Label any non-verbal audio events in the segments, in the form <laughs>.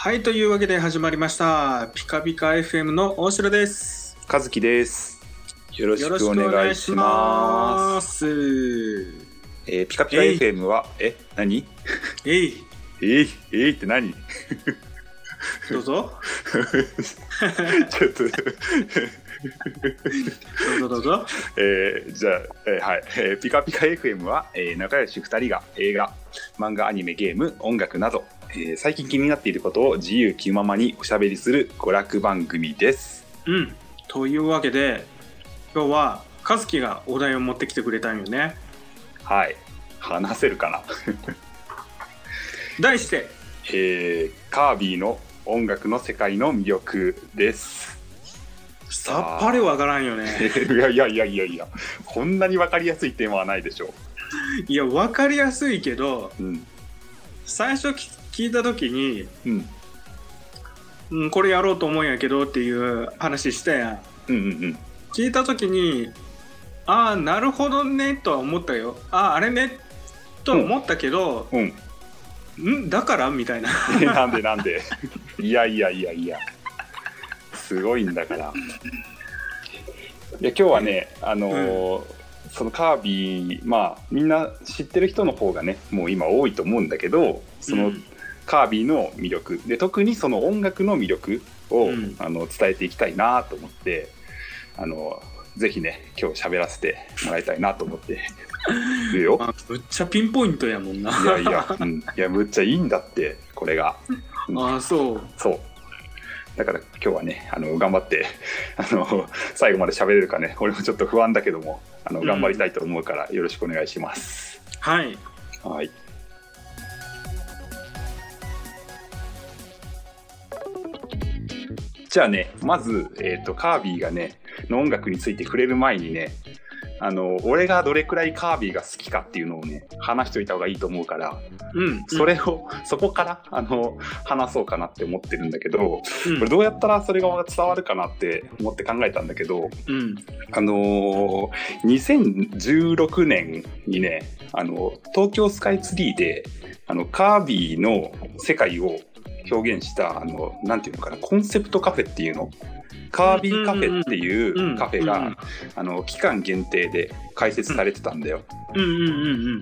はい、というわけで始まりました。ピカピカ FM の大城です。和樹です。よろしくくお願いしま。ますす。えーピカピカ FM は、え、何？えい、えい、えいって何？<laughs> どうぞ。ちょっと、<laughs> どうぞどうぞ。えーじゃあ、えーはい、えーピカピカ FM は、えー仲良し2人が映画、漫画、アニメ、ゲーム、音楽など、えー最近気になっていることを自由気ままにおしゃべりする娯楽番組です。うん。というわけで、今日は和樹がお題を持ってきてくれたんよね。はい。話せるかな？題して、えーカービィの音楽の世界の魅力です。さっぱりわからんよね。<laughs> いやいやいやいやいや、こんなに分かりやすいテーマはないでしょいや、わかりやすいけど、う。うん。最初き聞いた時に、うん。うん、これやろうと思うんやけどっていう話したやん。うんうん聞いた時にああなるほどねとは思ったよあああれね？とは思ったけど、うん。んだから？みたいなうん。なんでなんでいやいやいやいや。すごいんだから。いや今日はね、あのーそのカービィ、まあみんな知ってる人の方がね、もう今多いと思うんだけど、その、うんカービィの魅力。で特にその音楽の魅力を、うん。あの伝えていきたいなと思ってあのぜひね今日喋らせてもらいたいなと思って。<laughs> るよ。あむっちゃピンポイントやもんな。いやいや、うん、いやむっちゃいいんだってこれが。ああそう。そう。だから今日はねあの頑張ってあの最後まで喋れるかね。俺もちょっと不安だけどもあのうん。頑張りたいと思うからよろしくお願いします。はい。はいじゃあねまず、えー、とカービィがねの音楽について触れる前にねあの俺がどれくらいカービィが好きかっていうのをね話しといた方がいいと思うからうんそれを、そこからあの話そうかなって思ってるんだけどうん。これどうやったらそれが伝わるかなって思って考えたんだけどうん。あのー2016年にね、あの、東京スカイツリーで、あの、カービィの世界を表現した、あの、なんていうのかな、コンセプトカフェっていうの？カービィカフェっていうカフェが、あの、期間限定で開設されてたんだよ。うんうんうん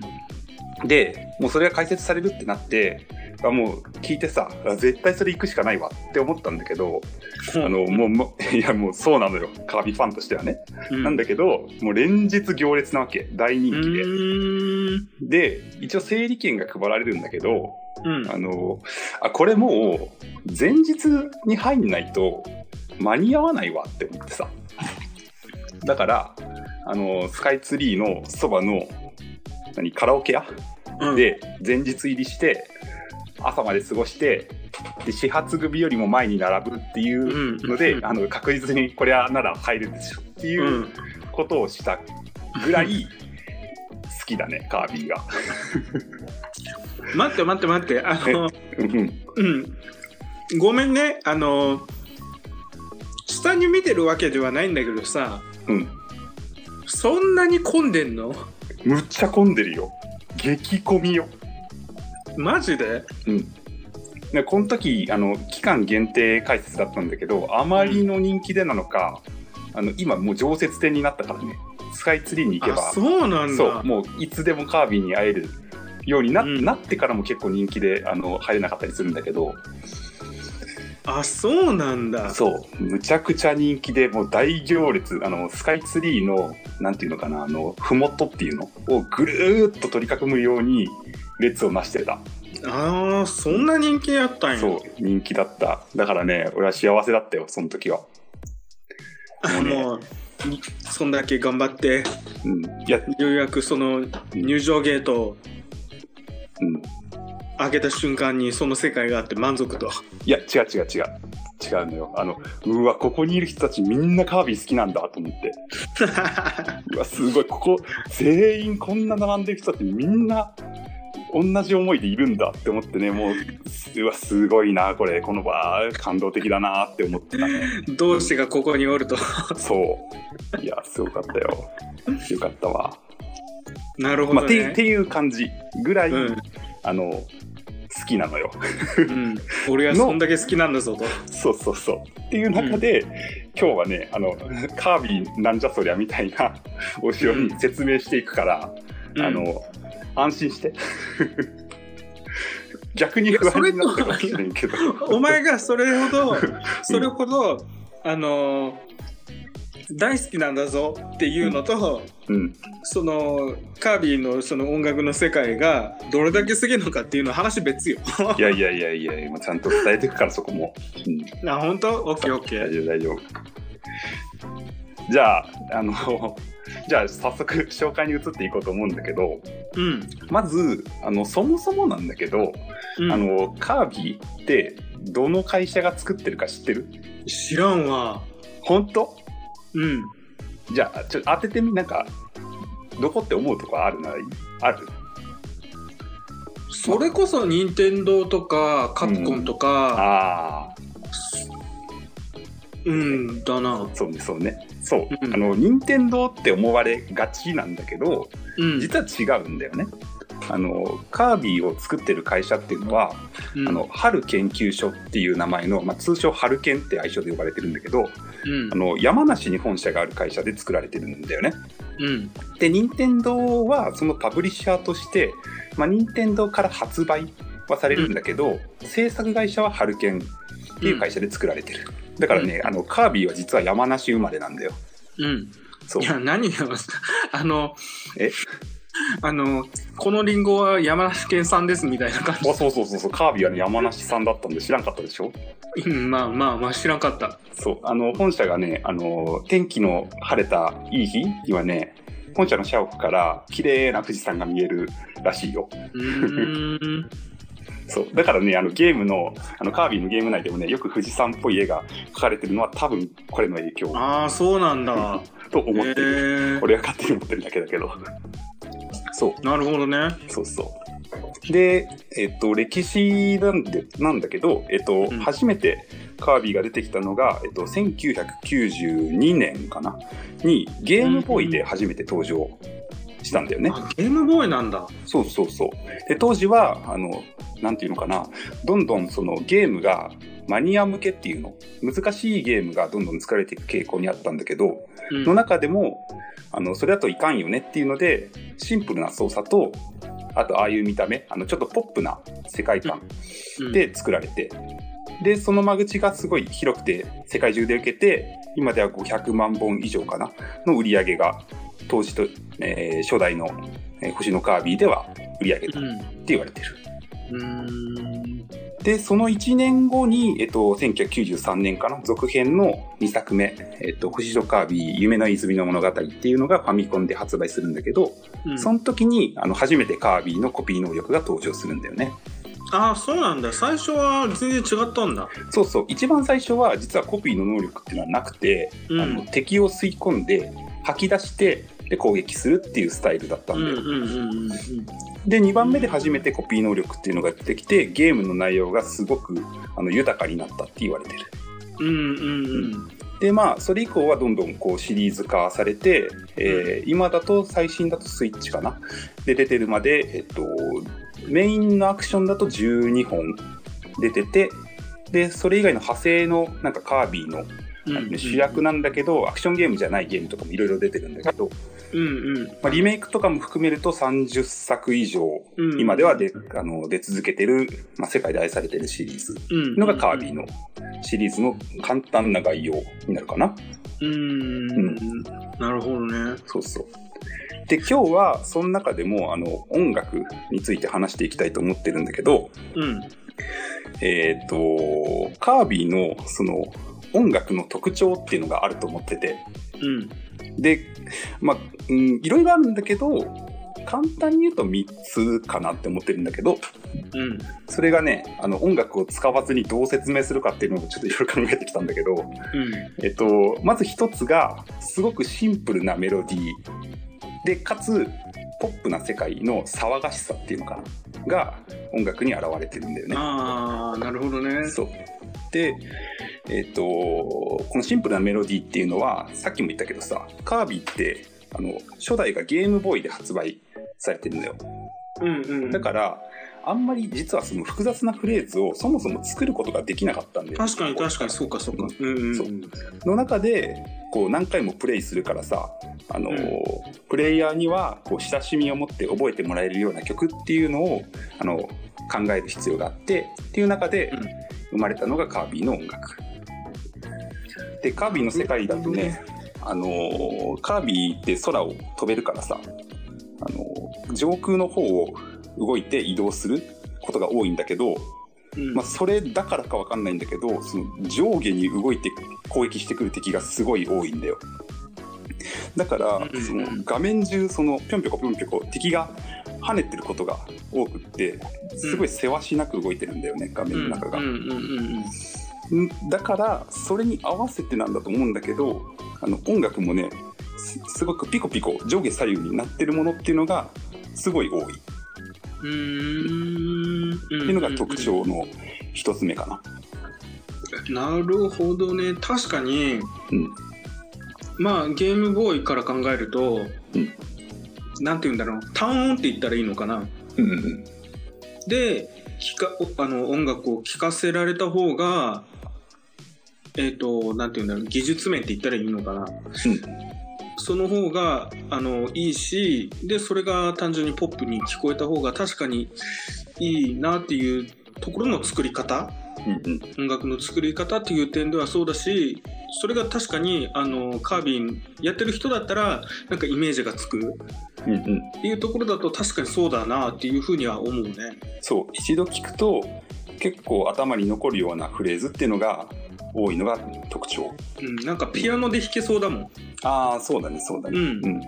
で、もうそれが開設されるってなって、あもう聞いてさ、あ絶対それ行くしかないわって思ったんだけど、うんあの、もういやもうそうなのよ。カービィファンとしてはね。うんなんだけど、もう連日行列なわけ。大人う気で。で、一応整理券が配られるんだけど、うんあの、あ、これもう、前日に入んないと間に合わないわって思ってさ。<laughs> だから、あの、スカイツリーのそばの、何、カラオケ屋うんで前日入りして、朝まで過ごして、で始発組よりも前に並ぶっていうので、うんあの確実にこれはなら入るでしょっていううんことをしたぐらい好きだね、カービィが。<laughs> 待って待って待って。あのうん。うん。ごめんね。あの下に見てるわけではないんだけどさ。うん。そんなに混んでんの？むっちゃ混んでるよ。激混みよ。マジで？うん。でこの時あの期間限定開設だったんだけどあまりの人気でなのか、あの今もう常設店になったからね。スカイツリーに行けば。あそうなんだ。そうもういつでもカービィに会えるようにな,、うん。なってからも結構人気であの入れなかったりするんだけど。あそうなんだ。そう。むちゃくちゃ人気でもう大行列。あのスカイツリーのなんていうのかなあの麓っていうの？をぐるーっと取り囲むように列をなしてた。あーそんな人気やったんや。そう人気だった。だからね俺は幸せだったよその時は。あもう <laughs> にそんだけ頑張ってうん。いやようやくその入場ゲートをうん。開けた瞬間にその世界があって満足と。いや違う違う違う。違うのよ。あのうわここにいる人たちみんなカービィ好きなんだと思って。<laughs> うわすごい。ここ全員こんな並んでる人たちみんな同じ思いでいるんだって思ってね。もううわすごいなこれ。この場感動的だなって思ってたね。<laughs> 同志がここにおると。そう。いやすごかったよ。よかったわ、なるほまあ、どね、ってっていう感じぐらい、うんあの好きなのよ。うん、俺はそんだけ好きなんだぞと。そうそうそう。っていう中で、今日はね、あの、カービィなんじゃそりゃみたいなお城に説明していくから、うんあの、安心して。<laughs> 逆に不安になったかもしれんけど。お前がそれほど、<laughs> それほど、あのー大好きなんだぞっていうのと、うん。そのカービィのその音楽の世界がどれだけすげえのかっていうのは話別よ。いやいやいやいや、今ちゃんと伝えていくから、そこも。うん。あ本当？オッケーオッケー。大丈夫、大丈夫。じゃあ、あの、<laughs> じゃあ早速紹介に移っていこうと思うんだけど、うん。まず、あの、そもそもなんだけど、うん、あの、カービィって、どの会社が作ってるか知ってる？知らんわ。本当？うん。じゃあ、ちょっと当ててみ、なんか、どこって思うとこあるならある？それこそ任天堂とかカプコンとか、ああ、うん、だな。そうね、そうね。そう。うんあの、任天堂って思われがちなんだけど、うん。実は違うんだよね。あの、カービィを作ってる会社っていうのは、うんあの、春研究所っていう名前の、まあ、通称春研って愛称で呼ばれてるんだけど、うんあの、山梨に本社がある会社で作られてるんだよね。うんで、任天堂はそのパブリッシャーとして、まあ、任天堂から発売はされるんだけど、制作会社はハルケンっていう会社で作られてる。だからね、あの、カービィは実は山梨生まれなんだよ。うん。そうい。や、何が、あの、え？<laughs> あの、このリンゴは山梨県産ですみたいな感あそうそうそうそう、カービィはね、山梨産だったんで知らんかったでしょ？じ。うん、まあまあまあ、知らんかった。そう。あの、本社がね、あの、天気の晴れたいい日にはね、本社の社屋から綺麗な富士山が見えるらしいよ。うーん。<laughs> そう。だからね、あのゲームの、あのカービィのゲーム内でもね、よく富士山っぽい絵が描かれてるのは多分これの影響ああ、そうなんだ。<laughs> と思ってる。俺は勝手に思ってるだけだけど。そう。なるほどね。そうそう。で、えっと、歴史なんで、なんだけど、えっと、うん初めてカービィが出てきたのが、えっと、1992年かな？に、ゲームボーイで初めて登場したんだよね。あゲームボーイなんだ。そうそうそう。で、当時は、あの、なんていうのかな、どんどんそのゲームがマニア向けっていうの、難しいゲームがどんどん作られていく傾向にあったんだけど、うんの中でも、あの、それだといかんよねっていうので、シンプルな操作と、あと、ああいう見た目、あの、ちょっとポップな世界観うんで作られて、で、その間口がすごい広くて、世界中で受けて、今では500万本以上かな、の売り上げが、当時と、えー初代の、えー星のカービィでは売り上げたってうん。言われてる。うーん。で、その1年後に、えっと、1993年かな、続編の2作目、えっと、星のカービィ、夢の泉の物語っていうのがファミコンで発売するんだけど、うんその時に、あの、初めてカービィのコピー能力が登場するんだよね。ああ、そうなんだ。最初は全然違ったんだ。そうそう、一番最初は実はコピーの能力っていうのはなくて、うん。あの敵を吸い込んで、吐き出して、で、攻撃するっていうスタイルだったんだよ。うんうんうんうんで、2番目で初めてコピー能力っていうのが出てきて、ゲームの内容がすごくあの豊かになったって言われてる。うん。うんうんうん。でまあそれ以降はどんどんこうシリーズ化されて、えー今だと最新だとスイッチかな？で出てるまで、えっと、メインのアクションだと12本出ててでそれ以外の派生のなんかカービィの、うん主役なんだけどアクションゲームじゃないゲームとかもいろいろ出てるんだけど、うんうんまあ、リメイクとかも含めると30作以上うん。今ではであの出続けてる、まあ、世界で愛されてるシリーズうんのがカービィのシリーズの簡単な概要になるかな。うん。なるほどね。そうそう。で、今日はその中でもあの音楽について話していきたいと思ってるんだけど、うん。えっ、と、カービィのその音楽の特徴っていうのがあると思ってて、うん。で、まあ、うん、いろいろあるんだけど、簡単に言うと3つかなって思ってるんだけど、うん。それがね、あの音楽を使わずにどう説明するかっていうのをちょっといろいろ考えてきたんだけど、うん。えっと、まず一つが、すごくシンプルなメロディーで、かつ、ポップな世界の騒がしさっていうのかな？が音楽に現れてるんだよね。ああ、なるほどね。そう。で、えっと、このシンプルなメロディーっていうのは、さっきも言ったけどさ、カービィって、あの、初代がゲームボーイで発売されてるんだよ。うんうん。だから、あんまり実はその複雑なフレーズをそもそも作ることができなかったんで確かに確かにそうかそうか。うんうんそうの中でこう何回もプレイするからさ、あのープレイヤーにはこう親しみを持って覚えてもらえるような曲っていうのを、あの考える必要があってっていう中でうん。生まれたのがカービィの音楽。でカービィの世界だとね、あのーカービィって空を飛べるからさ、あのー上空の方を動いて移動することが多いんだけど、うん。まあ、それだからかわかんないんだけどその上下に動いて攻撃してくる敵がすごい多いんだよだからうんその画面中そのぴょんぴょこぴょんぴょこ敵が跳ねてることが多くってすごいせわしなく動いてるんだよね画面の中が。だからそれに合わせてなんだと思うんだけどあの音楽もねすすごくピコピコ上下左右になってるものっていうのがすごい多い。っうんうん。うんていうのが特徴の一つ目かな。なるほどね。確かにうんまあゲームボーイから考えると、うんなんて言うんだろう。単音って言ったらいいのかな。うんうんで聞かおあの音楽を聴かせられた方がえっ、となんて言うんだろう。技術面って言ったらいいのかな、その方があのいいしでそれが単純にポップに聞こえた方が確かにいいなっていうところの作り方。うんうん。音楽の作り方っていう点ではそうだしそれが確かにあのカービンやってる人だったらなんかイメージがつく。うんうん。っていうところだと確かにそうだなっていうふうには思うね。そう。一度聞くと結構頭に残るようなフレーズっていうのが多いのが特徴。うん、なんかピアノで弾けそうだもん。ああそうだねそうだね。うん。うん。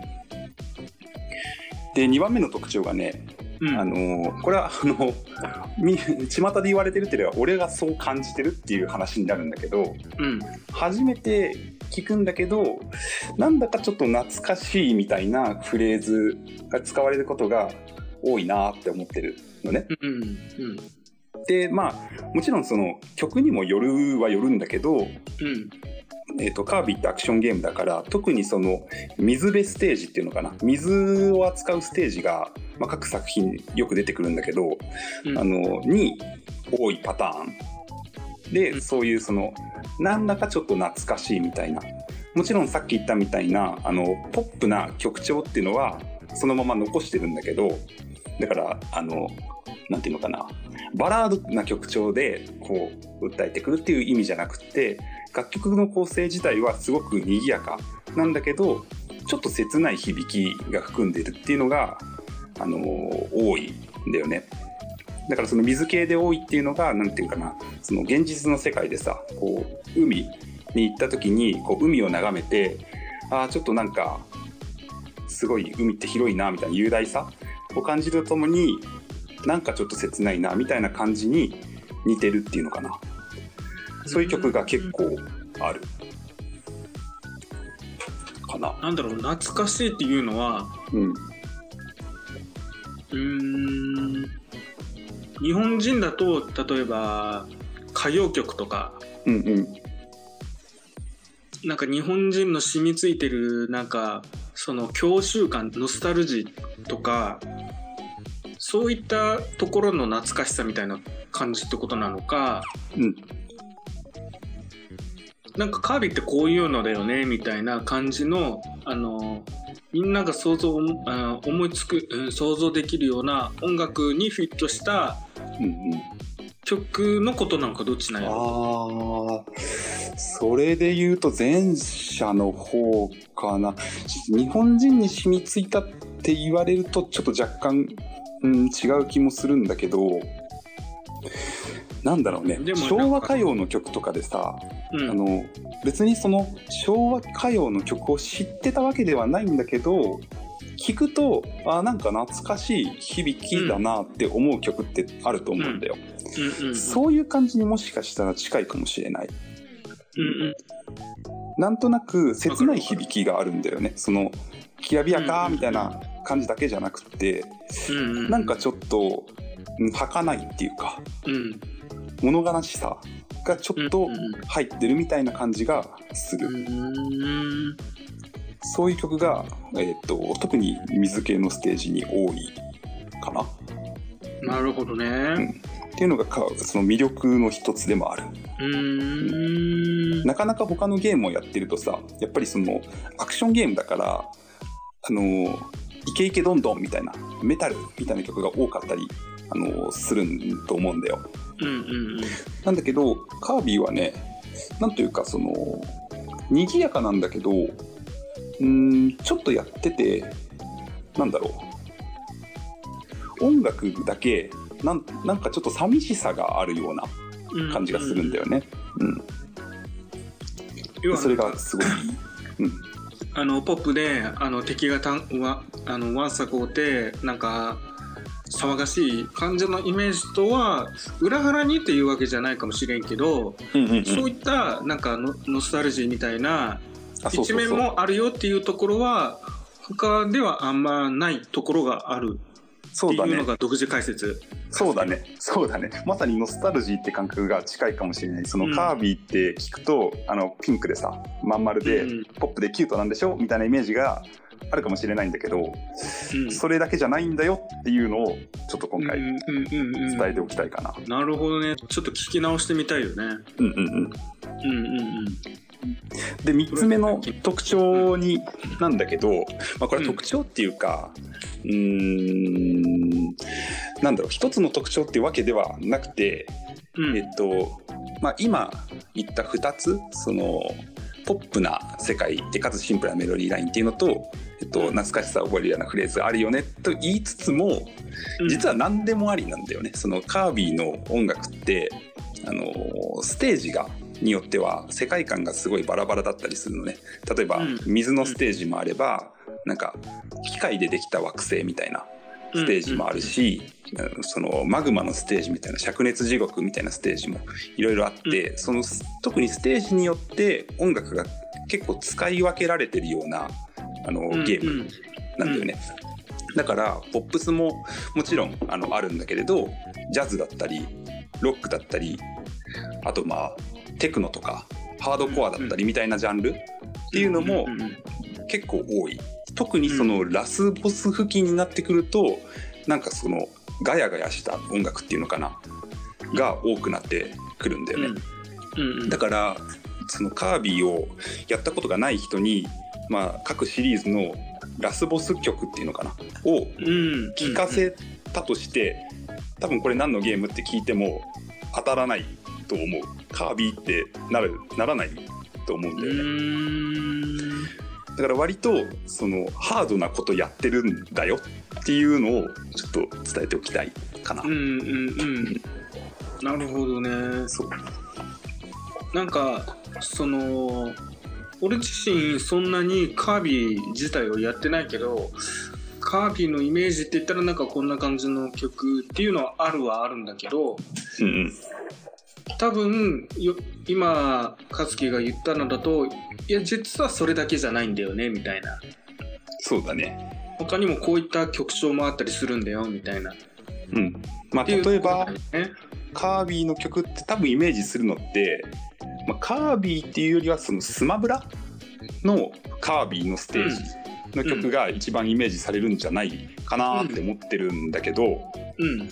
で2番目の特徴がね、うん、あのーこれはあの <laughs> み巷で言われてるっていうよりは俺がそう感じてるっていう話になるんだけどうん、初めて聞くんだけどなんだかちょっと懐かしいみたいなフレーズが使われることが多いなって思ってるのね。うん、うん、でまあもちろんその曲にもよるはよるんだけど、うん、えー、とカービィってアクションゲームだから特にその水辺ステージっていうのかな。水を扱うステージが、まあ、各作品よく出てくるんだけど、うん。あのに多いパターン。で、うん。そういうそのなんだかちょっと懐かしいみたいな。もちろんさっき言ったみたいなあのポップな曲調っていうのはそのまま残してるんだけどだからあのなんていうのかな。バラードな曲調でこう訴えてくるっていう意味じゃなくって楽曲の構成自体はすごく賑やかなんだけどちょっと切ない響きが含んでるっていうのが、あの多いんだよね。だからその水系で多いっていうのがなんていうかなその現実の世界でさこう海に行った時にこう海を眺めてああちょっとなんかすごい海って広いなみたいな雄大さを感じるとともになんかちょっと切ないなみたいな感じに似てるっていうのかなそういう曲が結構ある。かな。なんだろう懐かしいっていうのはうん。うーん日本人だと例えば歌謡曲とかうんうん。なんか日本人の染みついてるなんかその郷愁感ノスタルジーとかそういったところの懐かしさみたいな感じってことなのかうんなんかカービィってこういうのだよねみたいな感じのあのみんなが想像あ思いつく、想像できるような音楽にフィットした曲のことなのかどっちなんやろ？あそれで言うと前者の方かな。日本人に染みついたって言われるとちょっと若干、うん、違う気もするんだけどなんだろうね。昭和歌謡の曲とかでさ、うん。あの別にその昭和歌謡の曲を知ってたわけではないんだけど聞くとあなんか懐かしい響きだなって思う曲ってあると思うんだよ、そういう感じにもしかしたら近いかもしれない。うん。うん。なんとなく切ない響きがあるんだよね。そのきらびやかみたいな感じだけじゃなくてうん。うん。なんかちょっとうん儚いっていうか。うん物悲しさがちょっとうんうん入ってるみたいな感じがする、うんそういう曲が、えー、と特に水系のステージに多いかななるほどね。っていうのがかその魅力の一つでもある。うーん。なかなか他のゲームをやってるとさやっぱりそのアクションゲームだからあのイケイケどんどんみたいなメタルみたいな曲が多かったりあのすると思うんだよ。うんうんうん。なんだけどカービィはねなんというかその賑やかなんだけどうーんちょっとやっててなんだろう音楽だけなんなんかちょっと寂しさがあるような感じがするんだよね。うん要はそれがすごい。<laughs> うんあのポップであの敵がたんわあのわんさこうてなんか騒がしい感じのイメージとは裏腹にっていうわけじゃないかもしれんけど、うんうんうん。そういったなんかノノスタルジーみたいな一面もあるよっていうところは他ではあんまないところがあるっていうそうだね。のが独自解説。そうだね。そうだね。まさにノスタルジーって感覚が近いかもしれない。そのうんカービィって聞くと、あのピンクでさまん丸で、うん。ポップでキュートなんでしょ？みたいなイメージがあるかもしれないんだけど、うん。それだけじゃないんだよっていうのをちょっと今回うんうんうんうん伝えておきたいかな。なるほどね。ちょっと聞き直してみたいよね。うんうんうん、うんうんうん。で3つ目の特徴になんだけど、まあ、これは特徴っていうか、うーんなんだろう。一つの特徴っていうわけではなくて、うん。えっとまあ、今言った2つそのポップな世界でかつシンプルなメロディーラインっていうのと、えっと、懐かしさを覚えるようなフレーズがあるよねと言いつつも実は何でもありなんだよね。そのカービィの音楽ってあのステージがによっては世界観がすごいバラバラだったりするのね。例えばうん。水のステージもあればなんか機械でできた惑星みたいなステージもあるし、うんそのマグマのステージみたいな灼熱地獄みたいなステージもいろいろあって、その特にステージによって音楽が結構使い分けられてるようなあのゲーム。なんだよね。だからポップスももちろんあのあるんだけれどジャズだったりロックだったりあとまあテクノとかハードコアだったりみたいなジャンルっていうのも結構多い。特にそのラスボス付近になってくるとなんかそのガヤガヤした音楽っていうのかなが多くなってくるんだよね。うん。うんだからそのカービィをやったことがない人に、まあ、各シリーズのラスボス曲っていうのかなをうん。聞かせたとして、多分これ何のゲームって聞いても当たらないと思う。カービィってなるならないと思うんうだよね、んだから割とそのハードなことやってるんだよっていうのをちょっと伝えておきたいかな、うんうんうん。なるほどね。そうなんかその俺自身そんなにカービィ自体をやってないけどカービィのイメージって言ったらなんかこんな感じの曲っていうのはあるはあるんだけどうんうん多分よ今和樹が言ったのだといや実はそれだけじゃないんだよねみたいな。そうだね。他にもこういった曲調もあったりするんだよみたいな。っうん。まあ例えばね。カービィの曲って多分イメージするのって、まあ、カービィっていうよりはそのスマブラのカービィのステージの曲が一番イメージされるんじゃないかなって思ってるんだけど、うん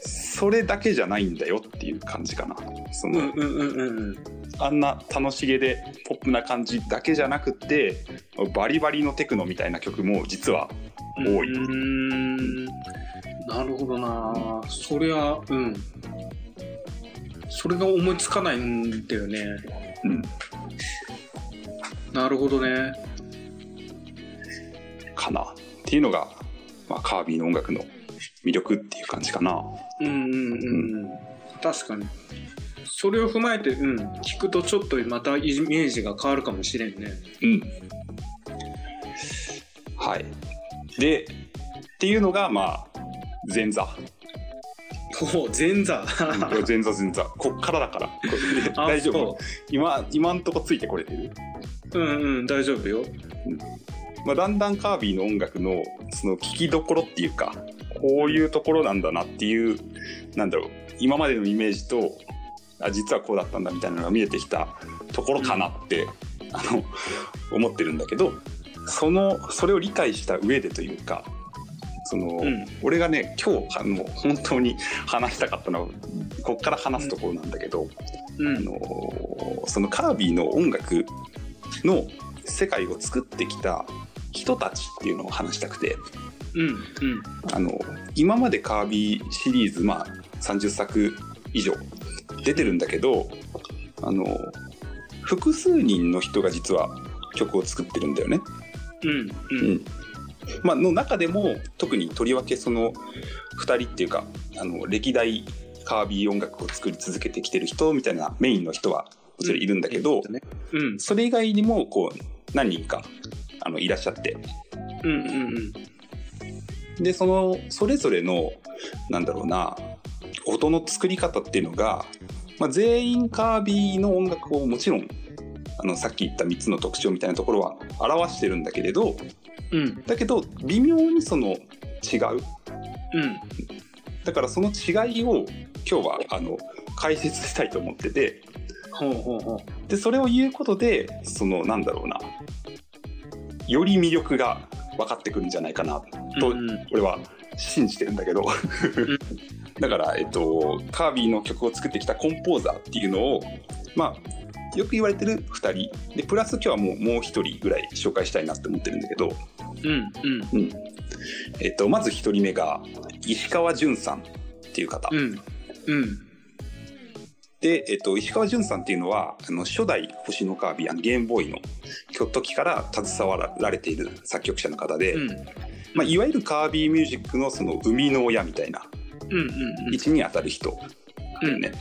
それだけじゃないんだよっていう感じかな。そのうんうんうんあんな楽しげでポップな感じだけじゃなくてバリバリのテクノみたいな曲も実は多い。うーん。なるほどな。そりゃうん。それが思いつかないんだよね。うん、なるほどね。かな。っていうのが、まあ、カービィの音楽の魅力っていう感じかな。うんうんうんうん確かにそれを踏まえてうん聞くとちょっとまたイメージが変わるかもしれんねうん。はい。で、っていうのが、まあ、前座。おお前座前座前座。こっからだから。大丈夫そ今、今んとこついてこれてる？ううんうん大丈夫よまあ、だんだんカービィの音楽の、その聞きどころっていうか、こういうところなんだなっていう、なんだろう、今までのイメージと、あ、実はこうだったんだみたいなのが見えてきたところかなって、あの、思ってるんだけど、その、それを理解した上でというか、その、うん。俺がね今日あの本当に話したかったのはこっから話すところなんだけど、うん。あのそのカービィの音楽の世界を作ってきた人たちっていうのを話したくてうんうん。あの今までカービィシリーズ、まあ、30作以上出てるんだけどあの複数人の人が実は曲を作ってるんだよね。うんううん。んまあの中でも特にとりわけその2人っていうかあの歴代カービィ音楽を作り続けてきてる人みたいなメインの人はもちろんいるんだけど、ねうん。それ以外にもこう何人かあのいらっしゃって。うんうんでそのそれぞれのなんだろうな音の作り方っていうのが、まあ、全員カービィの音楽をもちろんあのさっき言った3つの特徴みたいなところは表してるんだけれどうん。だけど微妙にその違う。うん。だからその違いを今日はあの解説したいと思ってて。ほうほうほでそれを言うことでそのなんだろうなより魅力が分かってくるんじゃないかなうとうん俺は信じてるんだけど。<laughs> だから、えっと、カービィの曲を作ってきたコンポーザーっていうのをまあよく言われてる2人。でプラス今日はもうもう1人ぐらい紹介したいなって思ってるんだけど、うんうん。えっと、まず1人目が石川淳さんっていう方、うんうん。うんで、えっと、石川淳さんっていうのはあの初代星のカービィあのゲームボーイの時から携わられている作曲者の方で、うんまあ、いわゆるカービィミュージックのその生みの親みたいな位置に当たる人だよね。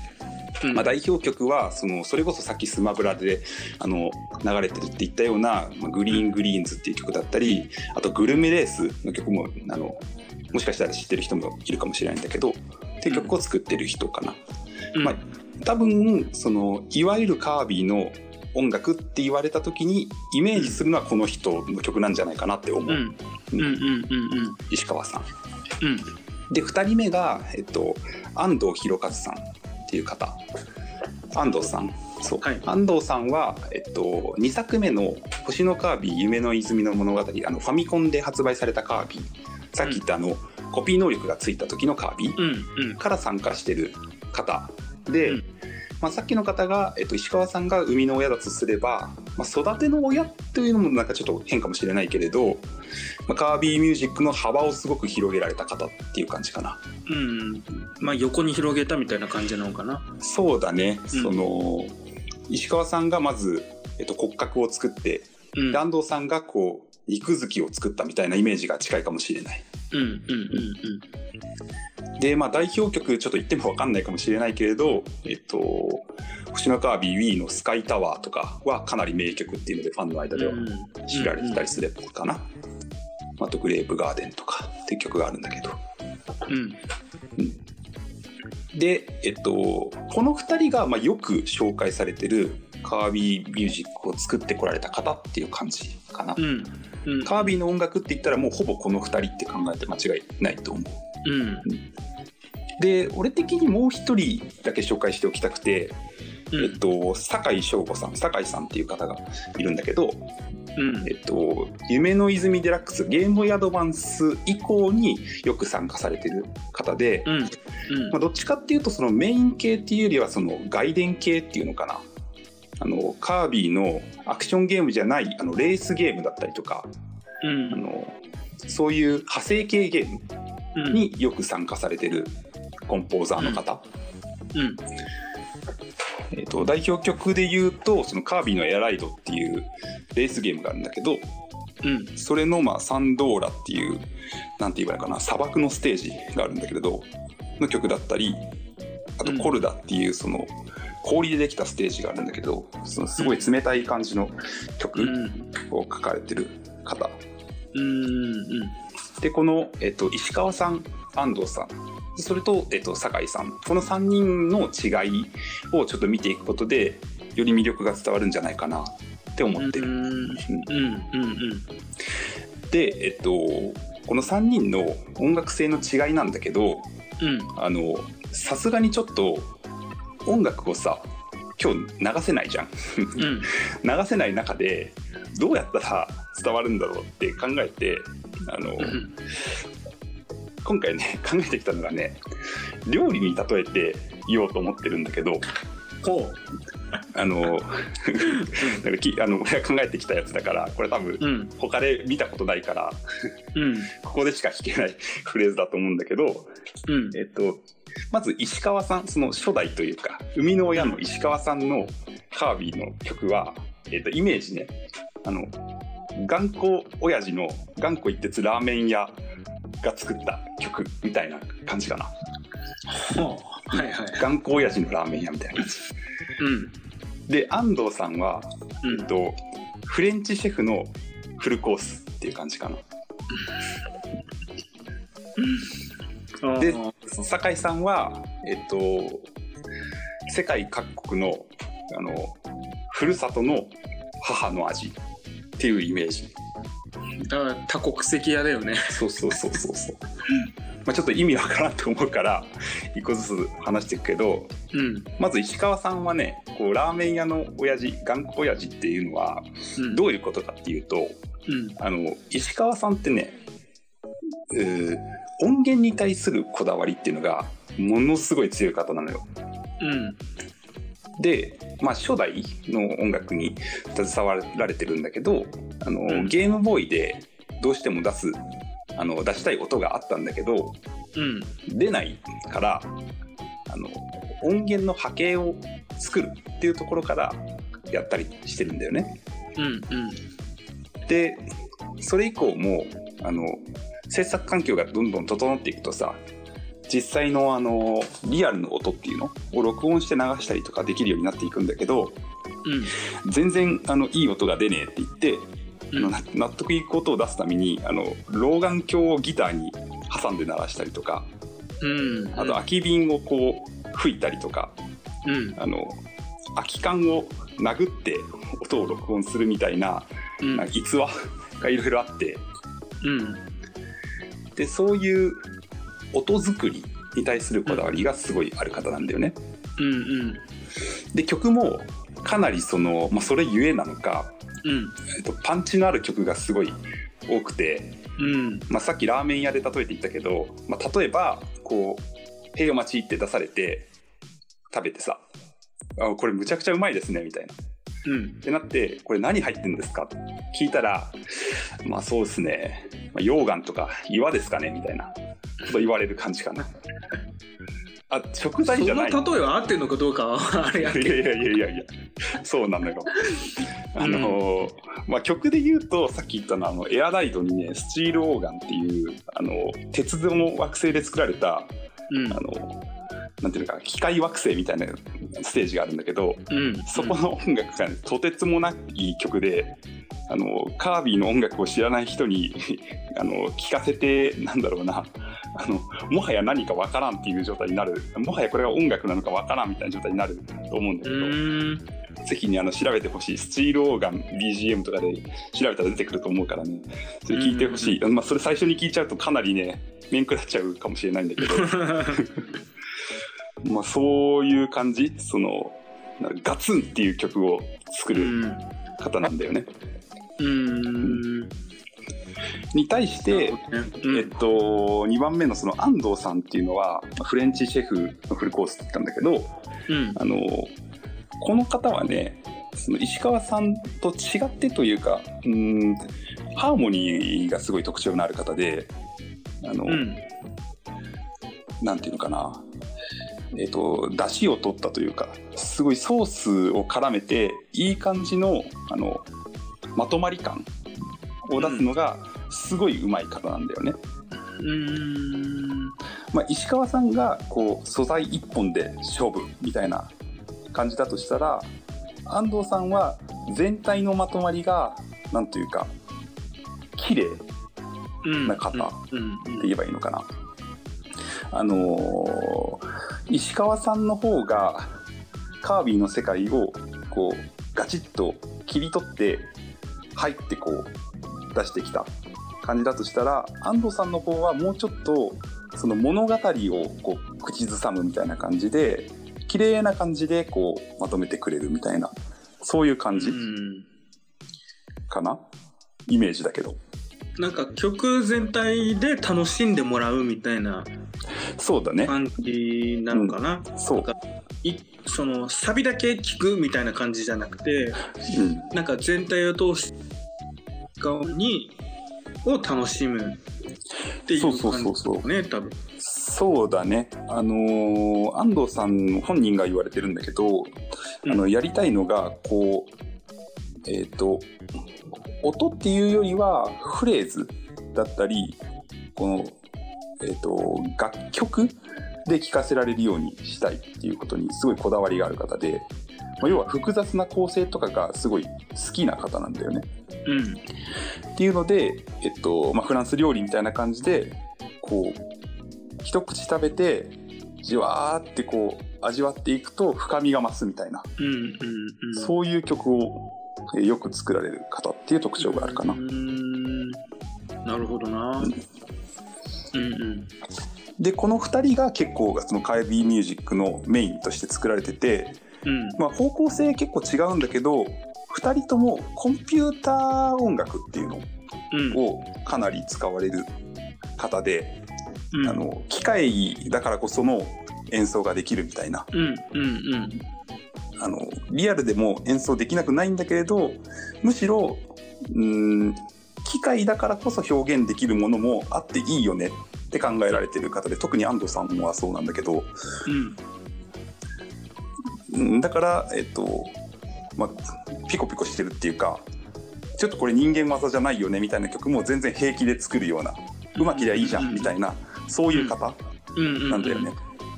うんまあ、代表曲はそのそれこそさっきスマブラであの流れてるって言ったような「まあ、グリーングリーンズ」っていう曲だったりあと「グルメレース」の曲もあのもしかしたら知ってる人もいるかもしれないんだけどっていう曲を作ってる人かな。うん。まあ多分そのいわゆるカービィの音楽って言われた時にイメージするのはこの人の曲なんじゃないかなって思う、うん。うんうんうん石川さん。うん。で2人目が、えっと、安藤弘和さんっていう方。安藤さん。そう、はい。安藤さんは、えっと、2作目の「星のカービィ夢の泉の物語」あのファミコンで発売されたカービィ。さっき言ったあの、コピー能力がついた時のカービィうんうん。から参加してる方。で、うん。まあ、さっきの方が、えっと、石川さんが生みの親だとすれば、まあ、育ての親というのもなんかちょっと変かもしれないけれど、まあ、カービィミュージックの幅をすごく広げられた方っていう感じかな。うん。まあ横に広げたみたいな感じなのかな。そうだね、うん。その石川さんがまず、えっと、骨格を作ってうん。で安藤さんがこう肉付きを作ったみたいなイメージが近いかもしれない。うんうんうんでまあ代表曲ちょっと言っても分かんないかもしれないけれど「えっと、星のカービィ Wii」の「スカイタワー」とかはかなり名曲っていうのでファンの間ではうん知られてたりするかな。あと「グレープガーデン」とかっていう曲があるんだけど。うんで、えっと、この2人がまあよく紹介されてるカービィミュージックを作ってこられた方っていう感じかな。うんうん。カービィの音楽って言ったらもうほぼこの2人って考えて間違いないと思う。うん。で俺的にもう1人だけ紹介しておきたくて、うん。えっと、酒井翔吾さん酒井さんっていう方がいるんだけど、うん。えっと、夢の泉デラックスゲームボーイアドバンス以降によく参加されてる方で、うん。うん。まあ、どっちかっていうとそのメイン系っていうよりはその外伝系っていうのかなあのカービィのアクションゲームじゃないあのレースゲームだったりとかうん。あのそういう派生系ゲームうん。によく参加されてるコンポーザーの方、うん。えー、と代表曲で言うとそのカービィのエアライドっていうレースゲームがあるんだけどうん。それのまあサンドーラっていうなんて言えばいいかな砂漠のステージがあるんだけれどの曲だったりあとうん。コルダっていうその氷でできたステージがあるんだけどそのすごい冷たい感じの曲うん。を書かれてる方。うんうん。でこの、えっと、石川さん安藤さん。それと、えっと、酒井さん。この3人の違いをちょっと見ていくことでより魅力が伝わるんじゃないかなって思ってる。うんうん。うんで、えっと、この3人の音楽性の違いなんだけどさすがにちょっと音楽をさ今日流せないじゃん。うん。流せない中でどうやったら伝わるんだろうって考えてあの、うん。今回ね考えてきたのがね料理に例えて言おうと思ってるんだけどほあのなんかきあの俺が考えてきたやつだからこれ多分う。うん。他で見たことないからうん。ここでしか聞けない <laughs> フレーズだと思うんだけど、うん。えっと、まず石川さんその初代というか生みの親の石川さんのカービィの曲は、えっと、イメージねあの頑固親父の頑固一徹ラーメン屋が作った曲みたいな感じかな。はいはい。頑固親父のラーメン屋みたいな感じうん。で安藤さんは、うん。えっと、フレンチシェフのフルコースっていう感じかな。であー。酒井さんはえっと世界各国のあのふるさとの母の味っていうイメージだから多国籍屋だよね。そうそうそうそうそう <laughs> まあちょっと意味わからんと思うから一個ずつ話していくけどうん。まず石川さんはねこうラーメン屋の親父頑固親父っていうのはうん。どういうことかっていうとうん。あの石川さんってねうー音源に対するこだわりっていうのがものすごい強い方なのよ。うん。で、まあ、初代の音楽に携わられてるんだけどあの、うんゲームボーイでどうしても出すあの出したい音があったんだけどうん。出ないからあの音源の波形を作るっていうところからやったりしてるんだよね。うん。うん。でそれ以降もあの制作環境がどんどん整っていくとさ実際のあのリアルの音っていうのを録音して流したりとかできるようになっていくんだけど全然あのいい音が出ねえって言って、納得いく音を出すためにあの老眼鏡をギターに挟んで鳴らしたりとかうん。あと空き瓶をこう吹いたりとかうん。あの空き缶を殴って音を録音するみたいなうん。な逸話がいろいろあってうん。でそういう音作りに対するこだわりがすごいある方なんだよね。うん。うん。で曲もかなりその、まあ、それゆえなのか、うん。えっと、パンチのある曲がすごい多くて、うん。まあ、さっきラーメン屋で例えて言ったけど、まあ、例えばこう「平和町」って出されて食べてさ「あこれむちゃくちゃうまいですね」みたいな。うん。ってなって「これ何入ってんですか?」って聞いたら「まあそうですね、まあ、溶岩とか岩ですかね」みたいなこと言われる感じかな。あ食材じゃないその例えは合ってんのかどうかはあれやけど。いやいやいやいや。いやそうなのよ。あのーまあ曲で言うとさっき言ったのはあのエアライドにねスチールオーガンっていうあの鉄の惑星で作られたうん。あのなんていうのか機械惑星みたいなステージがあるんだけどうん。そこの音楽が、ね、とてつもない曲であのカービィの音楽を知らない人に <laughs> あの聞かせてなんだろうなあのもはや何かわからんっていう状態になる。もはやこれが音楽なのかわからんみたいな状態になると思うんだけうど、ぜひねあの調べてほしい。スチールオーガン BGM とかで調べたら出てくると思うからね。それ聞いてほしい、まあ、それ最初に聞いちゃうとかなりね面食らっちゃうかもしれないんだけど <laughs> まあそういう感じ？そのガツンっていう曲を作るうん。方なんだよね。うーん。に対して、うん。えっと、2番目のその安藤さんっていうのはフレンチシェフのフルコースって言ったんだけどうん。あのこの方はねその石川さんと違ってというかうんハーモニーがすごい特徴のある方であの、うん。なんていうのかなえっと出汁を取ったというかすごいソースを絡めていい感じのあのまとまり感を出すのがすごいうまい方なんだよね。うーん。まあ、石川さんがこう素材一本で勝負みたいな感じだとしたら安藤さんは全体のまとまりがなんというか綺麗な方うん。うん。言えばいいのかな。あのー石川さんの方がカービィの世界をこうガチッと切り取って入ってこう出してきた感じだとしたら安藤さんの方はもうちょっとその物語をこう口ずさむみたいな感じで綺麗な感じでこうまとめてくれるみたいなそういう感じうん。かな、イメージだけどなんか曲全体で楽しんでもらうみたいなそうだね。感じなのかな、そう。いそのサビだけ聴くみたいな感じじゃなくてうん。なんか全体を通して側にを楽しむっていうそう感じそうそうそうね多分そうだね。あのー安藤さん本人が言われてるんだけど、うんあの、やりたいのが、こう、えっ、と、音っていうよりは、フレーズだったり、この、えっ、と、楽曲で聴かせられるようにしたいっていうことにすごいこだわりがある方で、まあ、要は複雑な構成とかがすごい好きな方なんだよね。うんっていうので、えっとまあ、フランス料理みたいな感じでこう一口食べてじわーってこう味わっていくと深みが増すみたいな、うんうんうんそういう曲をえーよく作られる方っていう特徴があるかな。なるほどな。うんうん。でこの2人が結構そのカービーミュージックのメインとして作られてて、うん。まあ、方向性結構違うんだけど2人ともコンピューター音楽っていうのうん。をかなり使われる方で、うん。あの機械だからこその演奏ができるみたいな。うんうんうんあのリアルでも演奏できなくないんだけれどむしろうーん機械だからこそ表現できるものもあっていいよねって考えられてる方で特に安藤さんもはそうなんだけどうん。うんだからえっとまあピコピコしてるっていうかちょっとこれ人間技じゃないよねみたいな曲も全然平気で作るようなうまきりゃいいじゃんみたいなそういう方なんだよね。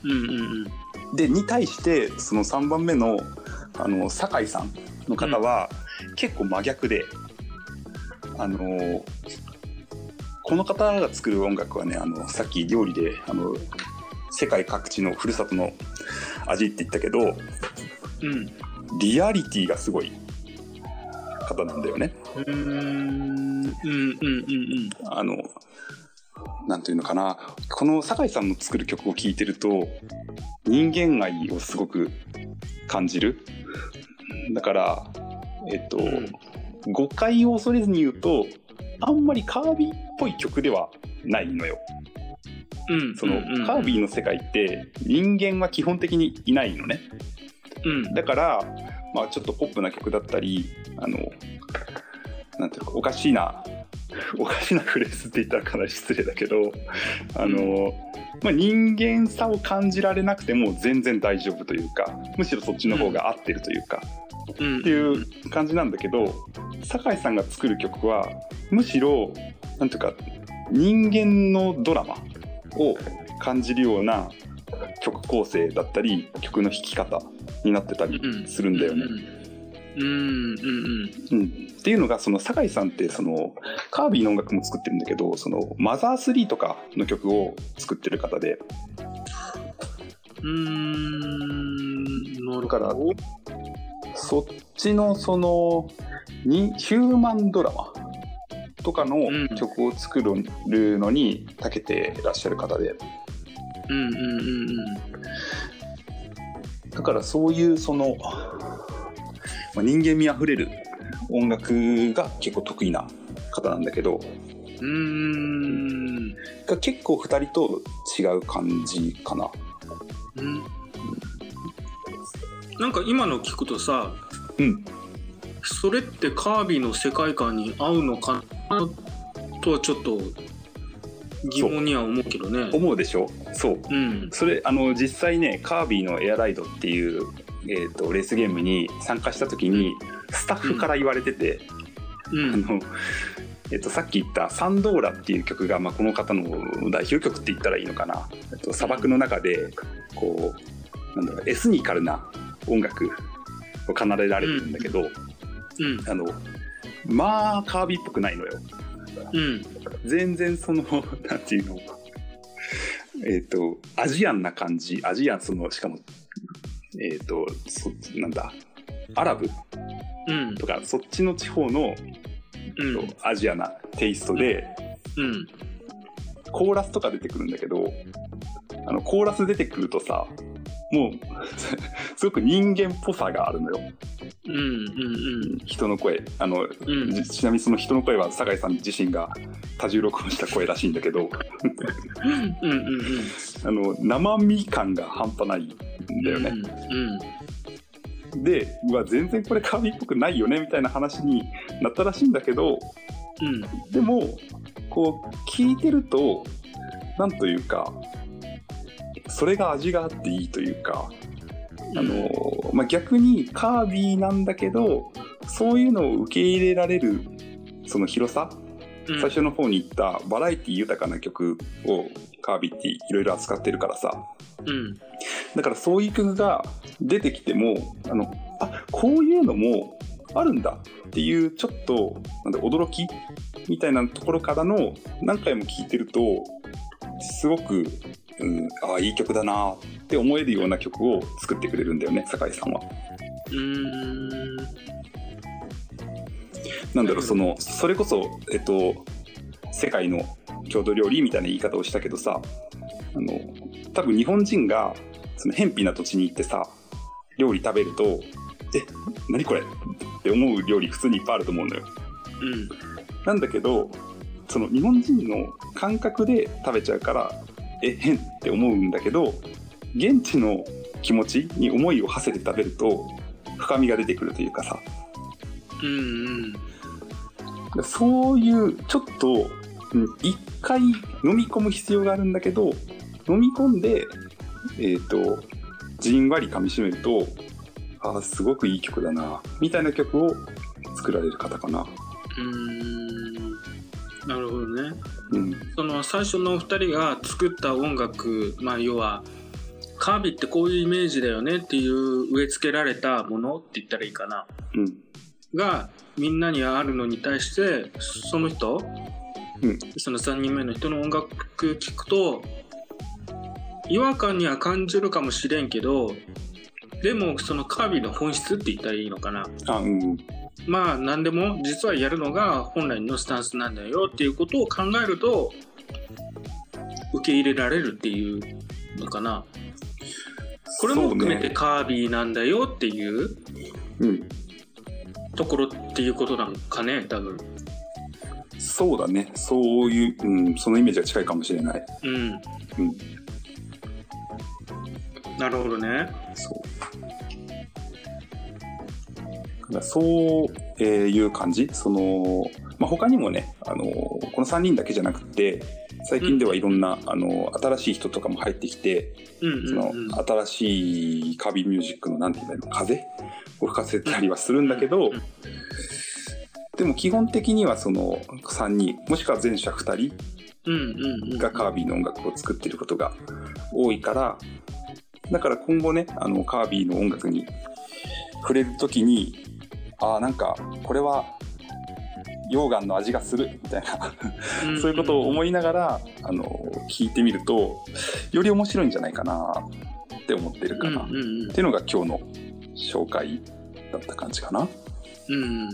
うんうんうんでに対してその3番目のあの酒井さんの方は結構真逆で、あのこの方が作る音楽はねあのさっき料理であの世界各地のふるさとの味って言ったけどうん。リアリティがすごい方なんだよね。うーんうんうんうん。あのなんていうのかな。この酒井さんの作る曲を聴いてると人間愛をすごく感じる。だからえっと、誤解を恐れずに言うとあんまりカービィっぽい曲ではないのよ。うん。うんその、カービィの世界って人間は基本的にいないのね。うん。だから、まあ、ちょっとポップな曲だったりあのなんていうかおかしいなおかしなフレーズって言ったらかなり失礼だけどあの、まあ、人間さを感じられなくても全然大丈夫というかむしろそっちの方が合ってるというか、うん。っていう感じなんだけど酒井さんが作る曲はむしろなんていうか人間のドラマを感じるような曲構成だったり曲の弾き方になってたりするんだよね。うんうんうんうん、っていうのがその酒井さんってそのカービィの音楽も作ってるんだけどそのマザー3とかの曲を作ってる方で。うんうーんなるほど。からそっちのそのにヒューマンドラマとかのうん曲を作るのに長けてらっしゃる方で。うんうんうん。だからそういうその、まあ、人間味あふれる音楽が結構得意な方なんだけどうーん。が結構2人と違う感じかな。うん。なんか今の聞くとさうん。それってカービィの世界観に合うのかなとはちょっと疑問には思うけどね。思うでしょ？そう。うん。それあの実際ねカービィのエアライドっていう、えー、とレースゲームに参加した時にスタッフから言われてて、うん。あのえっとさっき言った「サンドーラ」っていう曲が、まあ、この方の代表曲って言ったらいいのかな、えっと、砂漠の中でこうなんだろうエスニカルな音楽を奏でられるんだけど、うん。あのまあカービィっぽくないのよ。うん。全然その <laughs> なんていうの。えっ、とアジアンな感じアジアンそのしかもえっ、とそなんだアラブ？うん。とかそっちの地方の、うん。アジアなテイストでうん。コーラスとか出てくるんだけどあのコーラス出てくるとさもう <laughs> すごく人間っぽさがあるのよ。うんうん人の声。あの、うん。じちなみにその人の声は酒井さん自身が多重録音した声らしいんだけど。うんうんうんうん。<laughs> あの生身感が半端ないんだよね。うん。でうわ全然これカービィっぽくないよねみたいな話になったらしいんだけどうんでもこう聞いてるとなんというかそれが味があっていいというかあの、まあ、逆にカービィなんだけどそういうのを受け入れられるその広さ、うん。最初の方に言ったバラエティ豊かな曲をカービィっていろいろ扱ってるからさうんだからそういう曲が出てきてもあのあこういうのもあるんだっていうちょっとなんだ驚きみたいなところからの何回も聴いてるとすごく、うん、ああいい曲だなって思えるような曲を作ってくれるんだよね酒井さんは。うーんなんだろうそのそれこそえっと世界の郷土料理みたいな言い方をしたけどさあの多分日本人がその偏僻な土地に行ってさ料理食べると「え何これ?」って思う料理普通にいっぱいあると思うのよ。うんなんだけどその日本人の感覚で食べちゃうから「え変」って思うんだけど現地の気持ちに思いを馳せて食べると深みが出てくるというかさうんうんそういうちょっとうん一回飲み込む必要があるんだけど飲み込んでえっ、とじんわり噛みしめるとあーすごくいい曲だなみたいな曲を作られる方かな。うーん。なるほどね。うん。その最初のお二人が作った音楽まあ要はカービィってこういうイメージだよねっていう植え付けられたものって言ったらいいかな。うん。がみんなにあるのに対してその人、うん。その3人目の人の音楽聴くと違和感には感じるかもしれんけどでもそのカービィの本質って言ったらいいのかな。あうんまあ何でも実はやるのが本来のスタンスなんだよっていうことを考えると受け入れられるっていうのかな。これも含めてカービィなんだよっていうねうん。ところっていうことなのかね多分。そうだね。そういう、うん、そのイメージが近いかもしれない。うん。うんなるほどね。そう。そうえーいう感じ。その、まあ、他にもね、あの、この3人だけじゃなくて、最近ではいろんな、あの、新しい人とかも入ってきて、うんそのうん。うん新しいカービィミュージックの、なんて言うんだろう、風を吹かせたりはするんだけど、うんでも基本的にはその3人、もしくは前者2人うんうんうん。がカービィの音楽を作ってることが多いからだから今後ねあのカービィの音楽に触れる時にああなんかこれは溶岩の味がするみたいな。そういうことを思いながらあの聞いてみるとより面白いんじゃないかなって思ってるかな、っうんうんうん。ていうのが今日の紹介だった感じかな。うん。うん。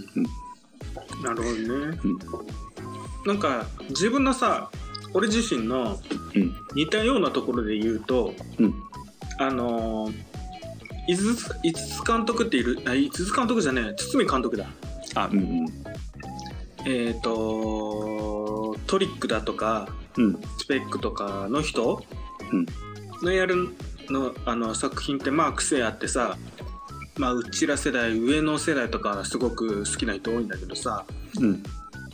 なるほどね、うん。なんか自分のさ俺自身のうん。似たようなところで言うとうんあのー井筒井筒監督っているあ井筒監督じゃねえ堤監督だ。あうんうん。えっ、とトリックだとかうん。スペックとかの人うん。のやるのあの作品ってまあ癖あってさまあうちら世代上の世代とかはすごく好きな人多いんだけどさうん。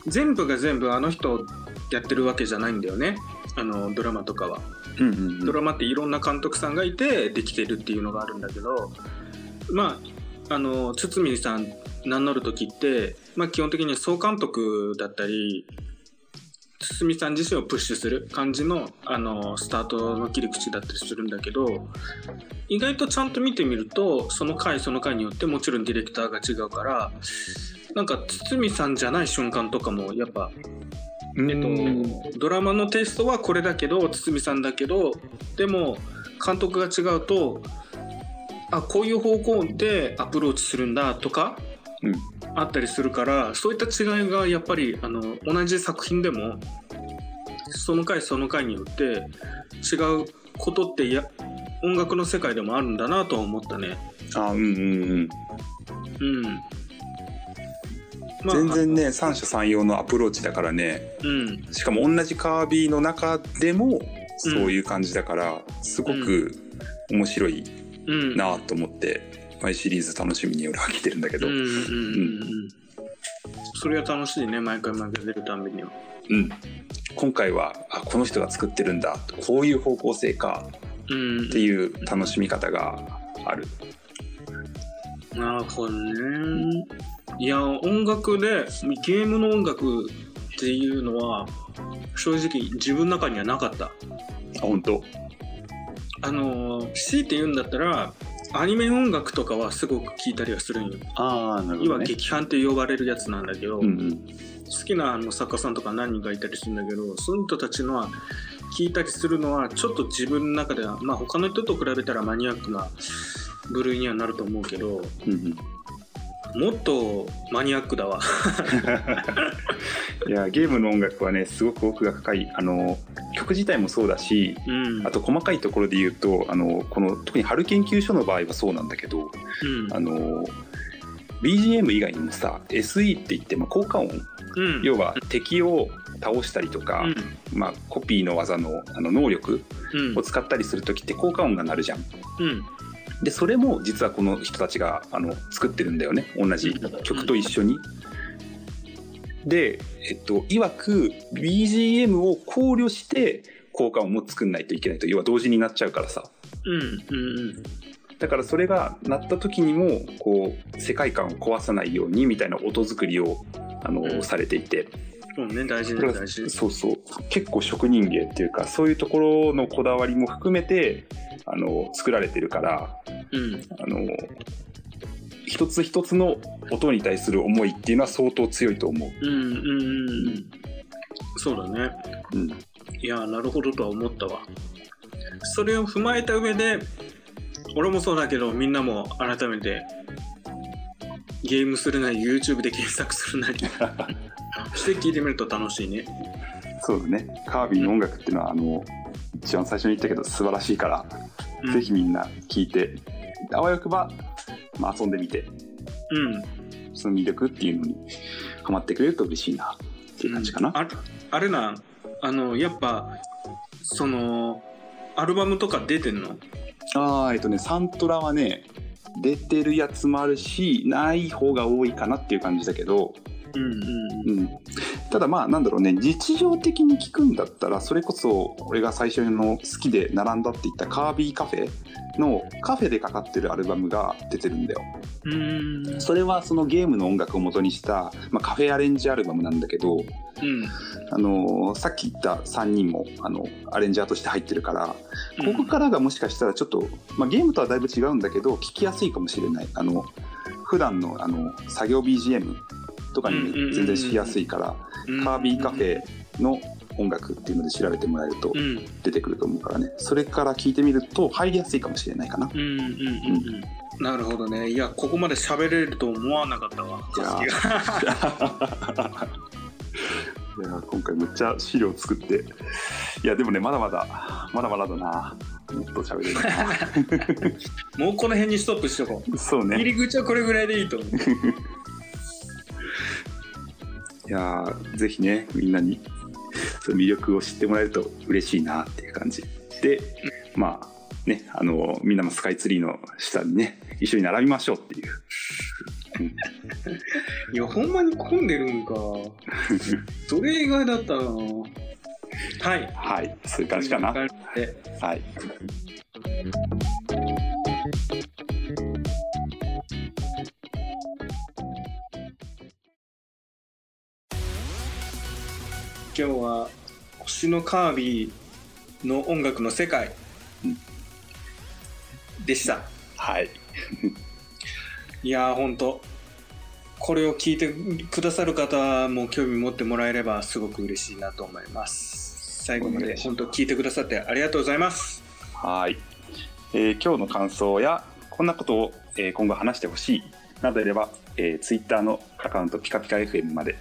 全部が全部あの人やってるわけじゃないんだよね。あのドラマとかは。うんうんドラマっていろんな監督さんがいてできてるっていうのがあるんだけどまああの堤さん名乗る時って、まあ、基本的に総監督だったり堤さん自身をプッシュする感じのあのスタートの切り口だったりするんだけど意外とちゃんと見てみるとその回その回によってもちろんディレクターが違うからなんか堤さんじゃない瞬間とかもやっぱえっと、ドラマのテイストはこれだけど堤さんだけどでも監督が違うとあこういう方向でアプローチするんだとかうんあったりするからそういった違いがやっぱりあの同じ作品でもその回その回によって違うことってや音楽の世界でもあるんだなとは思ったね。あうんうんうんうん。まあ全然ね三者三様のアプローチだからねうん。しかも同じカービィの中でもそういう感じだから、すごく面白いうん。なと思って、毎シリーズ楽しみに俺は来てるんだけど、うんうんうんうん。それは楽しいね、毎回毎回出るたんびには。うん今回はあこの人が作ってるんだこういう方向性かうん。っていう楽しみ方がある。なるほどね。いや、音楽で、ゲームの音楽っていうのは、正直自分の中にはなかった。あ本当？あの、強いて言うんだったら、アニメ音楽とかはすごく聴いたりはするんよ。ああなる今、劇伴って呼ばれるやつなんだけど、うんうん好きなあの作家さんとか何人かいたりするんだけど、その人たちのは聞いたりするのは、ちょっと自分の中では、まあ他の人と比べたらマニアックな部類にはなると思うけど、うんうんもっとマニアックだわ。<laughs> いやゲームの音楽はねすごく奥が深いあの曲自体もそうだしうん。あと細かいところで言うとあのこの特に春研究所の場合はそうなんだけどうん。あの BGM 以外にもさ SE って言って、まあ、効果音うん。要は敵を倒したりとか、うん。まあ、コピーの技のあの能力うんを。使ったりする時って効果音が鳴るじゃん。うん。でそれも実はこの人たちがあの作ってるんだよね同じ曲と一緒に。で、えっと、曰く BGM を考慮して効果音も作んないといけないと要は同時になっちゃうからさうん。うん。だからそれが鳴った時にもこう世界観を壊さないようにみたいな音作りをあの、うんされていてそうね、大事ね大事。そうそう結構職人芸っていうかそういうところのこだわりも含めてあの作られてるからうん。あの一つ一つの音に対する思いっていうのは相当強いと思う。うん。うん。うん。そうだね。うんいや、なるほどとは思ったわ。それを踏まえた上で、俺もそうだけど、みんなも改めて、ゲームするなり、YouTube で検索するなり、<laughs> して聞いてみると楽しいね。そうだねカービィの音楽っていうのはあの一番最初に言ったけど素晴らしいから、うん。ぜひみんな聴いてあわよくば、まあ、遊んでみてうん。その魅力っていうのにハマってくれると嬉しいなっていう感じかな。あれあれな、あの、やっぱ、その、アルバムとか出てんの？あーえっとねサントラはね出てるやつもあるしない方が多いかなっていう感じだけど、うんうん。うん、ただまあなんだろうね日常的に聞くんだったらそれこそ俺が最初の好きで並んだって言ったカービィカフェのカフェでかかってるアルバムが出てるんだようん。うん。それはそのゲームの音楽を元にした、まあ、カフェアレンジアルバムなんだけど、うん。あのーさっき言った3人もあのアレンジャーとして入ってるからここからがもしかしたらちょっと、まあ、ゲームとはだいぶ違うんだけど聞きやすいかもしれないあの普段のあの作業 BGM とかに全然しやすいから、うんカービィカフェの音楽っていうので調べてもらえるとうん。出てくると思うからねそれから聞いてみると入りやすいかもしれないかな。うんうんうんうん。なるほどね。いや、ここまで喋れると思わなかったわ。いや <laughs> 今回めっちゃ資料作っていやでもねまだまだまだまだだなもっと喋れるな <laughs> もうこの辺にストップしとこう。そうね入り口はこれぐらいでいいと思う。<laughs> いやーぜひねみんなにその魅力を知ってもらえると嬉しいなっていう感じでまあねあのみんなもスカイツリーの下にね一緒に並びましょうっていういや、ほんまに混んでるんか。<laughs> それ以外だったな。はい。はいそういう感じかなではい今日は星のカービィの音楽の世界うんでした。はい <laughs> いやー、ほんと。これを聞いてくださる方も興味持ってもらえればすごく嬉しいなと思います。最後まで本当聞いてくださってありがとうございます。はい、えー今日の感想やこんなことを、えー今後話してほしいなどあれば、えー、Twitter のアカウントピカピカ FM まで、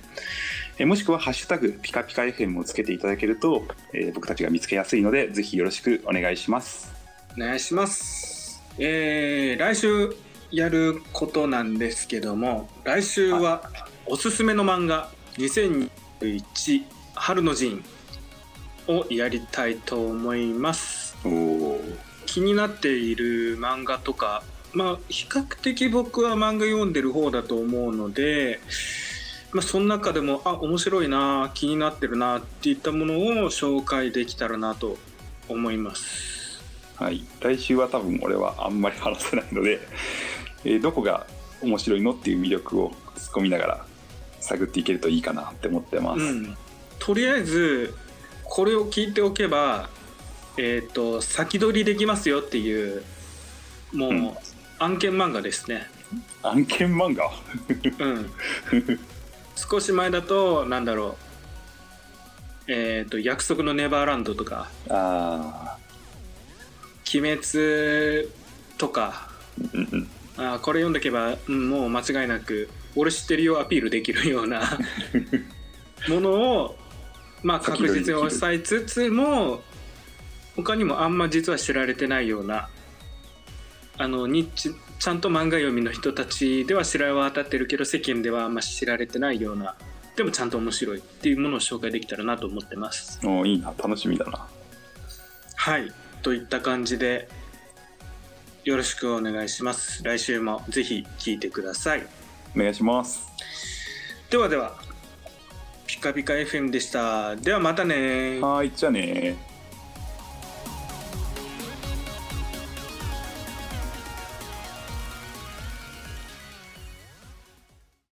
えーもしくは「ハッシュタグピカピカ FM」をつけていただけると、えー僕たちが見つけやすいのでぜひよろしくお願いします。お願いします。えー、来週やることなんですけども来週はおすすめの漫画2021春の陣をやりたいと思います。気になっている漫画とかまあ比較的僕は漫画読んでる方だと思うのでまあ、その中でもあ面白いな気になってるなっていったものを紹介できたらなと思います。はい。来週は多分俺はあんまり話せないので、えーどこが面白いのっていう魅力を突っ込みながら探っていけるといいかなって思ってます、うん。とりあえずこれを聞いておけばえっ、と先取りできますよっていうもう、うん。案件漫画ですね。案件漫画？うん <laughs> 少し前だとなんだろう。えっ、と約束のネバーランドとか。あ鬼滅とか。あーこれ読んどけば、うん、もう間違いなく俺知ってるよアピールできるような。<laughs> ものをまあ確実に抑えつつも他にもあんま実は知られてないようなあのニッチちゃんと漫画読みの人たちでは知られ渡ってるけど世間ではあんま知られてないようなでもちゃんと面白いっていうものを紹介できたらなと思ってます。おーいいな。楽しみだな。はい。といった感じでよろしくお願いします。来週もぜひ聞いてください。お願いします。ではではピカピカ FM でした。ではまたねはーいじゃあねー